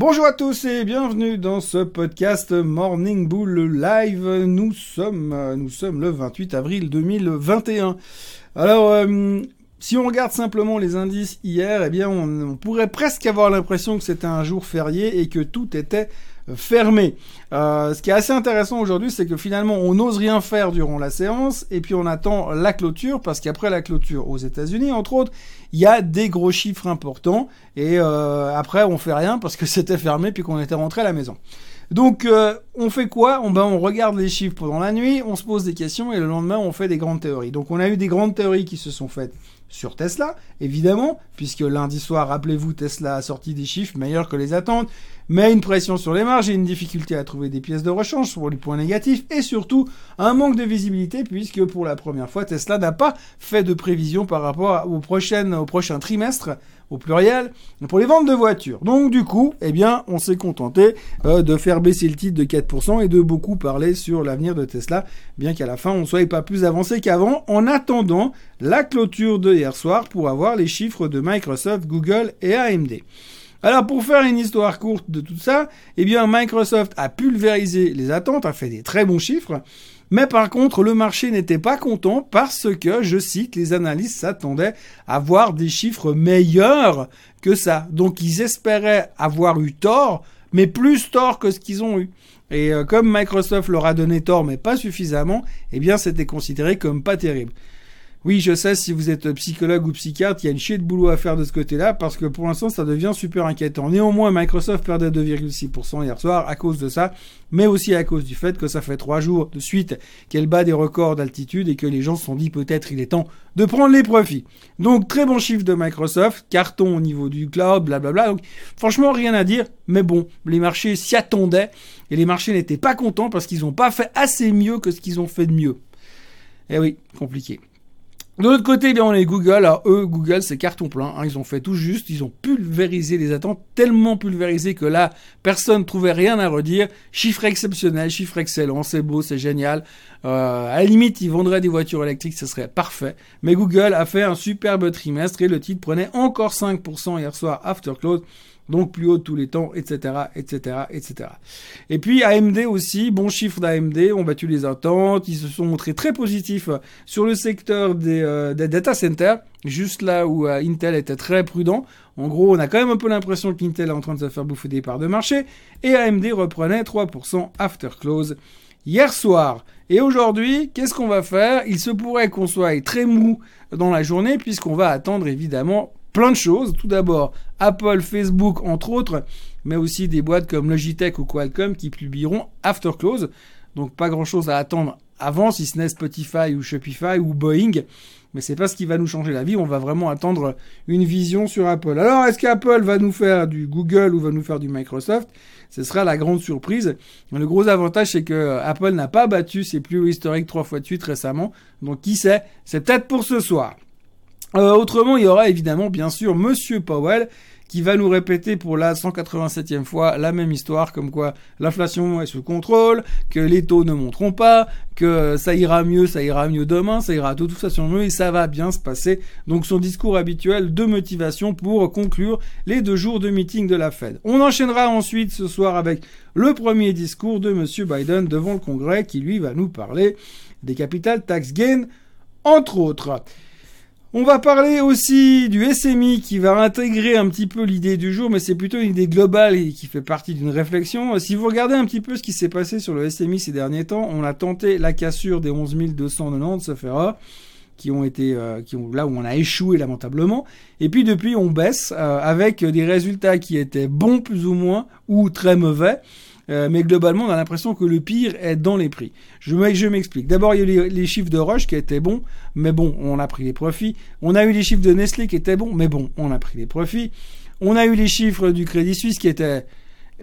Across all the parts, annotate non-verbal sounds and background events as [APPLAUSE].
Bonjour à tous et bienvenue dans ce podcast Morning Bull Live. Nous sommes, euh, nous sommes le 28 avril 2021. Alors, euh, si on regarde simplement les indices hier, eh bien, on, pourrait presque avoir l'impression que c'était un jour férié et que tout était fermé. Euh, ce qui est assez intéressant aujourd'hui, c'est que finalement, on n'ose rien faire durant la séance, et puis on attend la clôture, parce qu'après la clôture aux États-Unis, entre autres, il y a des gros chiffres importants, et euh, après, on fait rien parce que [LAUGHS] c'était fermé, puis qu'on était rentré à la maison. Donc, euh, on fait quoi? On, ben, on regarde les chiffres pendant la nuit, on se pose des questions, et le lendemain, on fait des grandes théories. Donc, on a eu des grandes théories qui se sont faites sur Tesla, évidemment, puisque lundi soir, rappelez-vous, Tesla a sorti des chiffres meilleurs que les attentes, mais une pression sur les marges et une difficulté à trouver des pièces de rechange pour les points négatifs, et surtout un manque de visibilité, puisque pour la première fois, Tesla n'a pas fait de prévision par rapport au prochain, au prochain trimestre, au pluriel, pour les ventes de voitures. Donc du coup, eh bien, on s'est contenté euh, de faire baisser le titre de 4% et de beaucoup parler sur l'avenir de Tesla, bien qu'à la fin, on ne soit pas plus avancé qu'avant, en attendant la clôture de hier soir pour avoir les chiffres de Microsoft, Google et AMD. Alors pour faire une histoire courte de tout ça, eh bien Microsoft a pulvérisé les attentes, a fait des très bons chiffres, mais par contre le marché n'était pas content parce que, je cite, les analystes s'attendaient à voir des chiffres meilleurs que ça. Donc ils espéraient avoir eu tort, mais plus tort que ce qu'ils ont eu. Et euh, comme Microsoft leur a donné tort mais pas suffisamment, eh bien c'était considéré comme pas terrible. Oui, je sais, si vous êtes psychologue ou psychiatre, il y a une chier de boulot à faire de ce côté-là, parce que pour l'instant, ça devient super inquiétant. Néanmoins, Microsoft perdait 2,6% hier soir à cause de ça, mais aussi à cause du fait que ça fait trois jours de suite qu'elle bat des records d'altitude et que les gens se sont dit peut-être il est temps de prendre les profits. Donc, très bon chiffre de Microsoft, carton au niveau du cloud, blablabla. Donc, franchement, rien à dire, mais bon, les marchés s'y attendaient, et les marchés n'étaient pas contents parce qu'ils n'ont pas fait assez mieux que ce qu'ils ont fait de mieux. Eh oui, compliqué. De l'autre côté, bien, on est Google. Alors eux, Google, c'est carton plein. Hein. Ils ont fait tout juste. Ils ont pulvérisé les attentes, tellement pulvérisé que là, personne ne trouvait rien à redire. Chiffre exceptionnel, chiffre excellent, c'est beau, c'est génial. Euh, à la limite, ils vendraient des voitures électriques, ce serait parfait. Mais Google a fait un superbe trimestre et le titre prenait encore 5% hier soir after close donc plus haut de tous les temps, etc., etc., etc. Et puis AMD aussi, bon chiffre d'AMD, ont battu les attentes, ils se sont montrés très positifs sur le secteur des, euh, data centers, juste là où euh, Intel était très prudent. En gros, on a quand même un peu l'impression qu'Intel est en train de se faire bouffer des parts de marché, et AMD reprenait 3% after close hier soir. Et aujourd'hui, qu'est-ce qu'on va faire? Il se pourrait qu'on soit très mou dans la journée, puisqu'on va attendre évidemment plein de choses. Tout d'abord, Apple, Facebook, entre autres, mais aussi des boîtes comme Logitech ou Qualcomm qui publieront after close. Donc pas grand chose à attendre avant, si ce n'est Spotify ou Shopify ou Boeing. Mais c'est pas ce qui va nous changer la vie. On va vraiment attendre une vision sur Apple. Alors, est-ce qu'Apple va nous faire du Google ou va nous faire du Microsoft? Ce sera la grande surprise. Le gros avantage, c'est que Apple n'a pas battu ses plus hauts historiques trois fois de suite récemment. Donc, qui sait? C'est peut-être pour ce soir. Euh, autrement, il y aura évidemment, bien sûr, Monsieur Powell qui va nous répéter pour la 187e fois la même histoire, comme quoi l'inflation est sous contrôle, que les taux ne monteront pas, que ça ira mieux, ça ira mieux demain, ça ira de toute façon mieux et ça va bien se passer. Donc son discours habituel de motivation pour conclure les deux jours de meeting de la Fed. On enchaînera ensuite ce soir avec le premier discours de Monsieur Biden devant le Congrès qui lui va nous parler des capital tax gains, entre autres. On va parler aussi du SMI qui va intégrer un petit peu l'idée du jour, mais c'est plutôt une idée globale qui fait partie d'une réflexion. Si vous regardez un petit peu ce qui s'est passé sur le SMI ces derniers temps, on a tenté la cassure des 11 290 sauf erreur qui ont été euh, qui ont là où on a échoué lamentablement et puis depuis on baisse euh, avec des résultats qui étaient bons plus ou moins ou très mauvais euh, mais globalement, on a l'impression que le pire est dans les prix. Je, m'explique. D'abord, il y a eu les, chiffres de Roche qui étaient bons, mais bon, on a pris les profits. On a eu les chiffres de Nestlé qui étaient bons, mais bon, on a pris les profits. On a eu les chiffres du Crédit Suisse qui étaient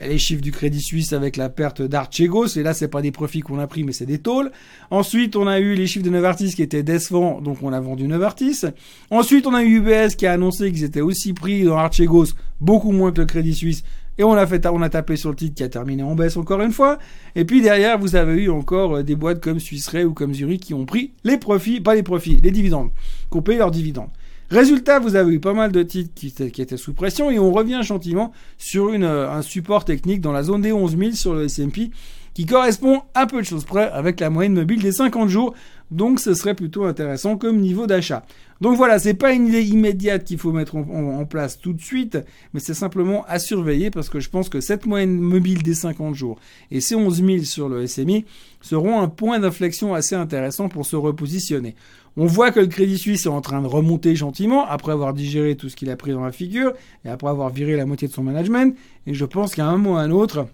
les chiffres du Crédit Suisse avec la perte d'Archegos, et là c'est pas des profits qu'on a pris mais c'est des tôles. Ensuite on a eu les chiffres de Novartis qui étaient décevants, donc on a vendu Novartis. Ensuite on a eu UBS qui a annoncé qu'ils étaient aussi pris dans Archegos, beaucoup moins que le Crédit Suisse, et on a tapé sur le titre qui a terminé en baisse encore une fois. Et puis derrière, vous avez eu encore euh, des boîtes comme Suisse ou comme Zurich qui ont pris les profits, pas les profits, les dividendes, qui ont payé leurs dividendes. Résultat, vous avez eu pas mal de titres qui, étaient sous pression et on revient gentiment sur une, un support technique dans la zone des 11 000 sur le S&P qui correspond à peu de choses près avec la moyenne mobile des 50 jours. Donc ce serait plutôt intéressant comme niveau d'achat. Donc voilà, c'est pas une idée immédiate qu'il faut mettre en, place tout de suite, mais c'est simplement à surveiller parce que je pense que cette moyenne mobile des 50 jours et ces 11 000 sur le SMI seront un point d'inflexion assez intéressant pour se repositionner. On voit que le Crédit Suisse est en train de remonter gentiment après avoir digéré tout ce qu'il a pris dans la figure et après avoir viré la moitié de son management. Et je pense qu'à un moment ou à un autre,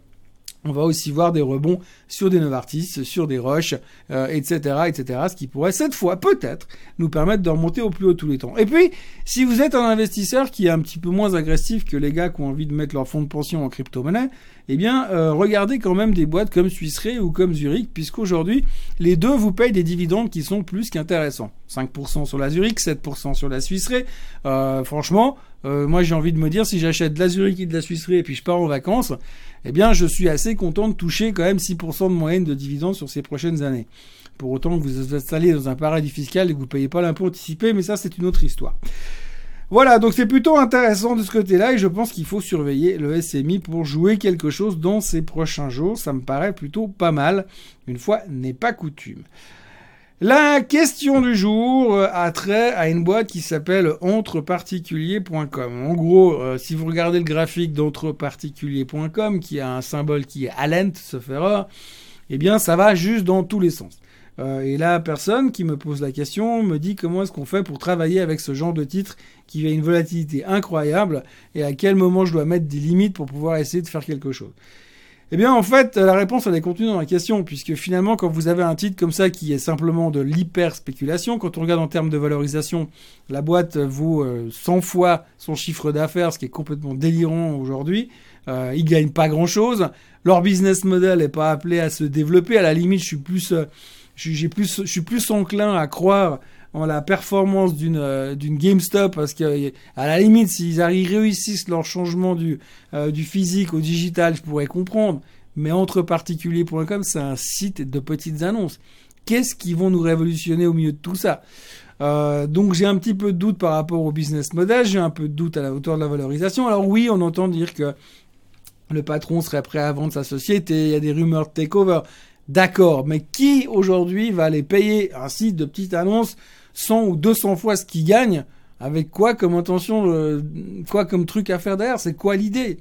on va aussi voir des rebonds sur des Novartis, sur des Roches, etc., euh, etc., ce qui pourrait cette fois peut-être nous permettre de remonter au plus haut tous les temps. Et puis, si vous êtes un investisseur qui est un petit peu moins agressif que les gars qui ont envie de mettre leur fonds de pension en crypto-monnaie, eh bien, euh, regardez quand même des boîtes comme Swiss ou comme Zurich, puisqu'aujourd'hui, les deux vous payent des dividendes qui sont plus qu'intéressants. 5% sur la Zurich, 7% sur la Swiss euh, franchement, moi j'ai envie de me dire, si j'achète de la Zurich et de la Swiss et puis je pars en vacances, eh bien, je suis assez content de toucher quand même 6% de moyenne de dividendes sur ces prochaines années. Pour autant que vous vous installez dans un paradis fiscal et que vous ne payez pas l'impôt anticipé, mais ça, c'est une autre histoire. Voilà, donc c'est plutôt intéressant de ce côté-là et je pense qu'il faut surveiller le SMI pour jouer quelque chose dans ces prochains jours. Ça me paraît plutôt pas mal. Une fois n'est pas coutume. La question du jour euh, a trait à une boîte qui s'appelle entreparticulier.com. En gros, euh, si vous regardez le graphique d'entreparticulier.com, qui a un symbole qui est Alent, ce erreur, eh bien, ça va juste dans tous les sens. Euh, et la personne qui me pose la question me dit comment est-ce qu'on fait pour travailler avec ce genre de titre qui a une volatilité incroyable et à quel moment je dois mettre des limites pour pouvoir essayer de faire quelque chose. Eh bien, en fait, la réponse, elle est contenue dans la question, puisque finalement, quand vous avez un titre comme ça qui est simplement de l'hyper-spéculation, quand on regarde en termes de valorisation, la boîte vaut 100 euh, fois son chiffre d'affaires, ce qui est complètement délirant aujourd'hui. Euh, ils gagnent pas grand-chose. Leur business model n'est pas appelé à se développer. À la limite, je suis plus, euh, je suis plus enclin à croire en la performance d'une euh, GameStop parce que à la limite s'ils réussissent leur changement du euh, du physique au digital, je pourrais comprendre. Mais entreparticulier.com, c'est un site de petites annonces. Qu'est-ce qui vont nous révolutionner au milieu de tout ça? Euh, donc j'ai un petit peu de doute par rapport au business model, j'ai un peu de doute à la hauteur de la valorisation. Alors oui, on entend dire que le patron serait prêt à vendre sa société, il y a des rumeurs de takeover. D'accord, mais qui aujourd'hui va aller payer un site de petites annonces 100 ou 200 fois ce qu'il gagne, avec quoi comme intention, euh, quoi comme truc à faire derrière? C'est quoi l'idée?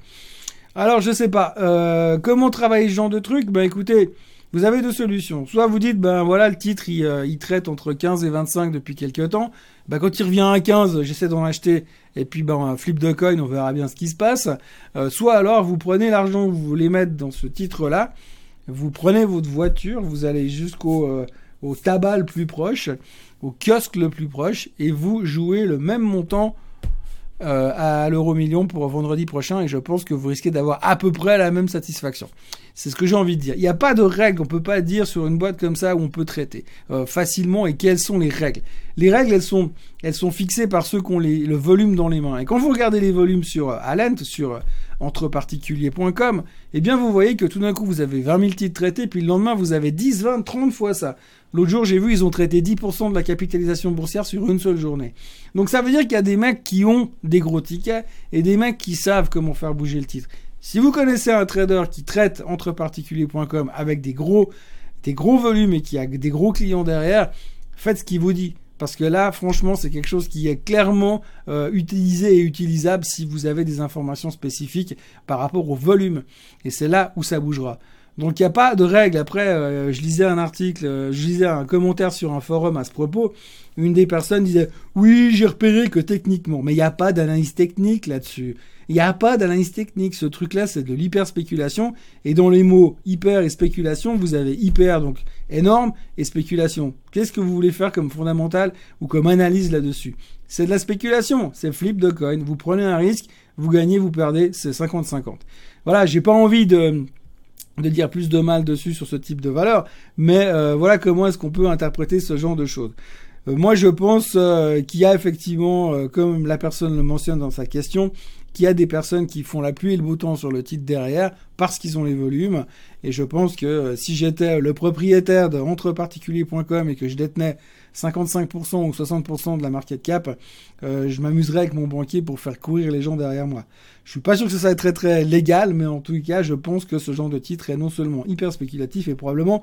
Alors je sais pas. Euh, comment travailler ce genre de truc? Ben écoutez, vous avez deux solutions. Soit vous dites, ben voilà, le titre, il, euh, traite entre 15 et 25 depuis quelques temps. Ben, quand il revient à 15, j'essaie d'en acheter. Et puis, ben, flip de coin, on verra bien ce qui se passe. soit alors, vous prenez l'argent que vous voulez mettre dans ce titre-là. Vous prenez votre voiture, vous allez jusqu'au au tabac le plus proche au kiosque le plus proche et vous jouez le même montant euh, à l'euro million pour vendredi prochain et je pense que vous risquez d'avoir à peu près la même satisfaction. C'est ce que j'ai envie de dire. Il n'y a pas de règles, on peut pas dire sur une boîte comme ça où on peut traiter euh, facilement et quelles sont les règles. Les règles, elles sont, elles sont fixées par ceux qui ont le volume dans les mains. Et quand vous regardez les volumes sur euh, Alent, sur entreparticulier.com, eh bien vous voyez que tout d'un coup vous avez 20 000 titres traités, puis le lendemain vous avez 10, 20, 30 fois ça. L'autre jour, j'ai vu, ils ont traité 10% de la capitalisation boursière sur une seule journée. Donc ça veut dire qu'il y a des mecs qui ont des gros tickets et des mecs qui savent comment faire bouger le titre. Si vous connaissez un trader qui traite entreparticulier.com avec des gros, des gros volumes et qui a des gros clients derrière, faites ce qu'il vous dit. Parce que là, franchement, c'est quelque chose qui est clairement euh, utilisé et utilisable si vous avez des informations spécifiques par rapport au volume. Et c'est là où ça bougera. Donc il n'y a pas de règle. Après, euh, je lisais un article, euh, je lisais un commentaire sur un forum à ce propos. Une des personnes disait oui, j'ai repéré que techniquement, mais il n'y a pas d'analyse technique là-dessus. Il n'y a pas d'analyse technique. Ce truc-là, c'est de l'hyper spéculation. Et dans les mots hyper et spéculation, vous avez hyper donc énorme et spéculation. Qu'est-ce que vous voulez faire comme fondamental ou comme analyse là-dessus? C'est de la spéculation. C'est flip de coin. Vous prenez un risque, vous gagnez, vous perdez. C'est 50-50. Voilà, j'ai pas envie de de dire plus de mal dessus sur ce type de valeur, mais euh, voilà comment est-ce qu'on peut interpréter ce genre de choses. Euh, moi, je pense euh, qu'il y a effectivement, comme la personne le mentionne dans sa question, qu'il y a des personnes qui font la pluie et le temps sur le titre derrière parce qu'ils ont les volumes. Et je pense que euh, si j'étais le propriétaire de entreparticulier.com et que je détenais 55% ou 60% de la market cap, euh, je m'amuserais avec mon banquier pour faire courir les gens derrière moi. Je suis pas sûr que ça soit très très légal, mais en tout cas, je pense que ce genre de titre est non seulement hyper spéculatif et probablement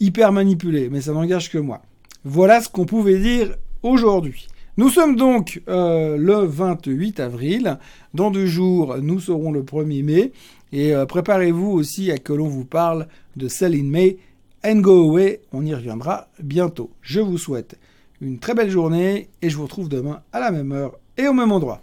hyper manipulé, mais ça n'engage que moi. Voilà ce qu'on pouvait dire aujourd'hui. Nous sommes donc euh, le 28 avril. Dans deux jours, nous serons le 1er mai. Et euh, préparez-vous aussi à que l'on vous parle de Sell in May and Go Away. On y reviendra bientôt. Je vous souhaite une très belle journée et je vous retrouve demain à la même heure et au même endroit.